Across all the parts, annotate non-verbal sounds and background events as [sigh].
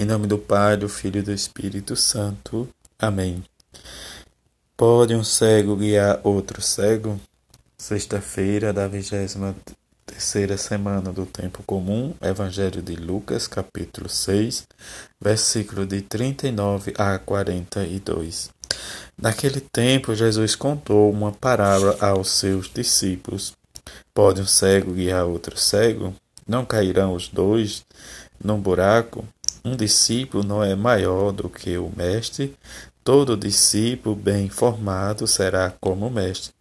Em nome do Pai, do Filho e do Espírito Santo. Amém. Pode um cego guiar outro cego? Sexta-feira da vigésima terceira semana do tempo comum, Evangelho de Lucas, capítulo 6, versículo de 39 a 42. Naquele tempo, Jesus contou uma parábola aos seus discípulos. Pode um cego guiar outro cego? Não cairão os dois num buraco? Um discípulo não é maior do que o mestre. Todo discípulo bem formado será como o mestre.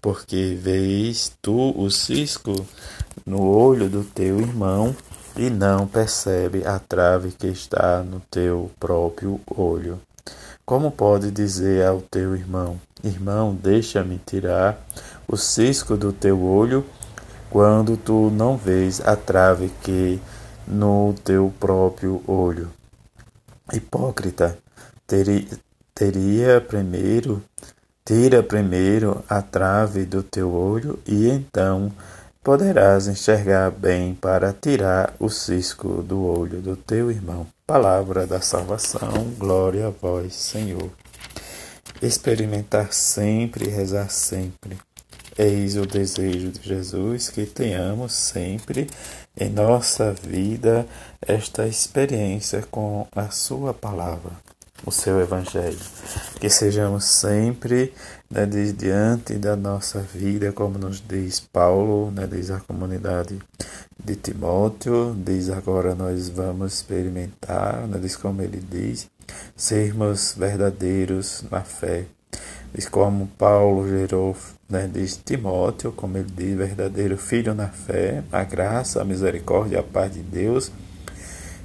Porque vês tu o cisco no olho do teu irmão e não percebe a trave que está no teu próprio olho. Como pode dizer ao teu irmão: Irmão, deixa-me tirar o cisco do teu olho, quando tu não vês a trave que no teu próprio olho? Hipócrita, teria, primeiro, tira primeiro a trave do teu olho e então poderás enxergar bem para tirar o cisco do olho do teu irmão. Palavra da salvação, glória a vós, Senhor. Experimentar sempre rezar sempre. Eis o desejo de Jesus que tenhamos sempre em nossa vida esta experiência com a Sua palavra o seu Evangelho. Que sejamos sempre né, diante da nossa vida, como nos diz Paulo, né, diz a comunidade de Timóteo, diz agora nós vamos experimentar, né, diz como ele diz, sermos verdadeiros na fé. Diz como Paulo gerou, né, diz Timóteo, como ele diz, verdadeiro filho na fé, a graça, a misericórdia, a paz de Deus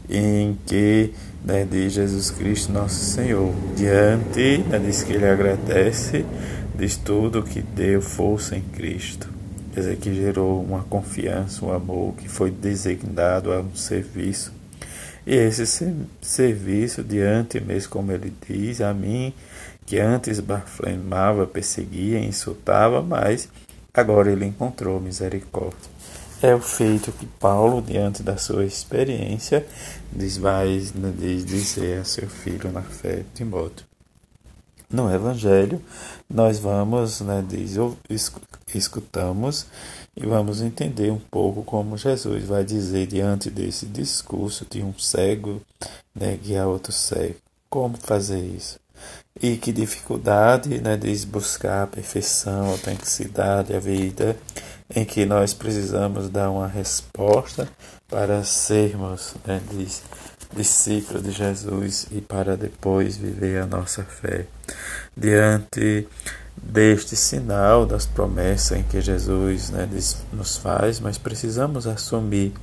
em que né, de Jesus Cristo nosso Senhor. Diante, né, diz que ele agradece, diz tudo que deu força em Cristo. Quer dizer, que gerou uma confiança, um amor que foi designado a um serviço. E esse serviço, diante mesmo, como ele diz, a mim, que antes blasfemava, perseguia, insultava, mas agora ele encontrou misericórdia é o feito que Paulo, diante da sua experiência, diz, vai diz, dizer a seu filho na fé, Timóteo. No Evangelho, nós vamos, né, diz, escutamos e vamos entender um pouco como Jesus vai dizer diante desse discurso de um cego né, guiar outro cego. Como fazer isso? E que dificuldade né, de buscar a perfeição, a autenticidade, a vida em que nós precisamos dar uma resposta para sermos né, discípulos de Jesus e para depois viver a nossa fé. Diante deste sinal das promessas em que Jesus né, nos faz, mas precisamos assumir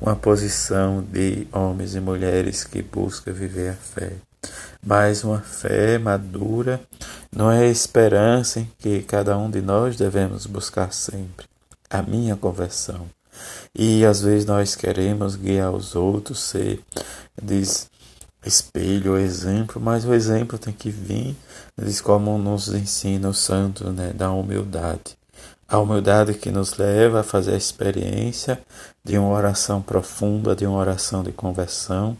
uma posição de homens e mulheres que buscam viver a fé. Mas uma fé madura não é a esperança em que cada um de nós devemos buscar sempre a minha conversão. E às vezes nós queremos guiar os outros, ser diz, espelho, exemplo, mas o exemplo tem que vir, diz como nos ensina o santo, né, da humildade. A humildade que nos leva a fazer a experiência de uma oração profunda, de uma oração de conversão,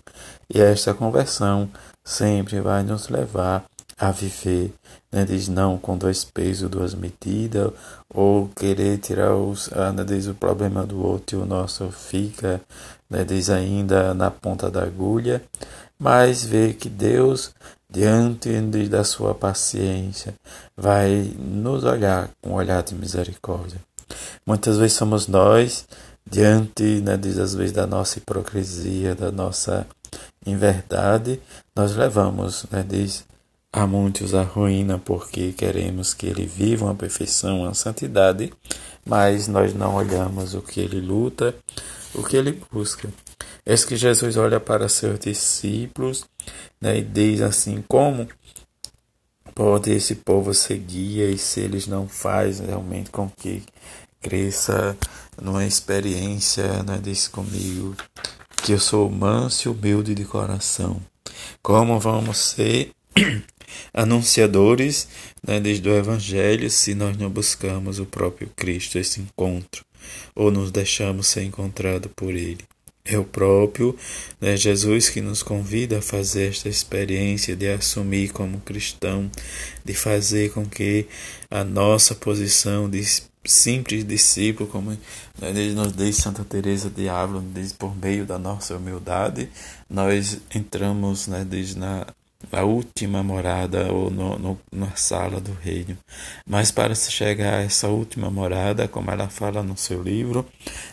e esta conversão sempre vai nos levar a viver. Né? Diz não com dois pesos, duas medidas, ou querer tirar os, ah, né? diz o problema do outro e o nosso fica, né? diz ainda na ponta da agulha, mas ver que Deus, diante da sua paciência, vai nos olhar com um olhar de misericórdia. Muitas vezes somos nós, diante, né, diz às vezes da nossa hipocrisia, da nossa inverdade, nós levamos, né, diz Há muitos a ruína porque queremos que ele viva uma perfeição, uma santidade, mas nós não olhamos o que ele luta, o que ele busca. É que Jesus olha para seus discípulos né, e diz assim: como pode esse povo seguir e se eles não fazem realmente com que cresça numa experiência, né, diz comigo, que eu sou manso e humilde de coração. Como vamos ser [clears throat] anunciadores né, desde o Evangelho se nós não buscamos o próprio Cristo, esse encontro, ou nos deixamos ser encontrado por Ele. É o próprio né, Jesus que nos convida a fazer esta experiência de assumir como cristão, de fazer com que a nossa posição de simples discípulo, como né, nos diz Santa Teresa de Ávila, diz por meio da nossa humildade, nós entramos, né, diz na a última morada ou no, no, na sala do reino. Mas para se chegar a essa última morada, como ela fala no seu livro,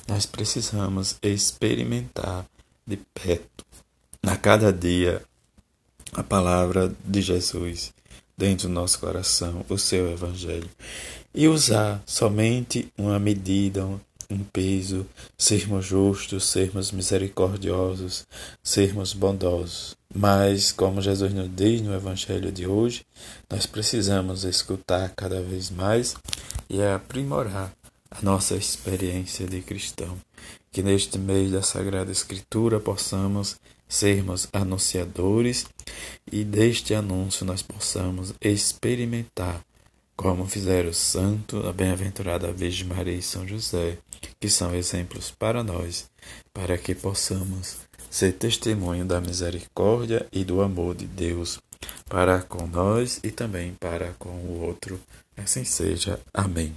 nós precisamos experimentar de perto, a cada dia, a palavra de Jesus dentro do nosso coração, o seu Evangelho, e usar somente uma medida, um peso, sermos justos, sermos misericordiosos, sermos bondosos. Mas, como Jesus nos diz no Evangelho de hoje, nós precisamos escutar cada vez mais e aprimorar a nossa experiência de cristão. Que neste mês da Sagrada Escritura possamos sermos anunciadores e deste anúncio nós possamos experimentar como fizeram o santo, a bem-aventurada Virgem Maria e São José, que são exemplos para nós, para que possamos ser testemunho da misericórdia e do amor de Deus para com nós e também para com o outro. Assim seja. Amém.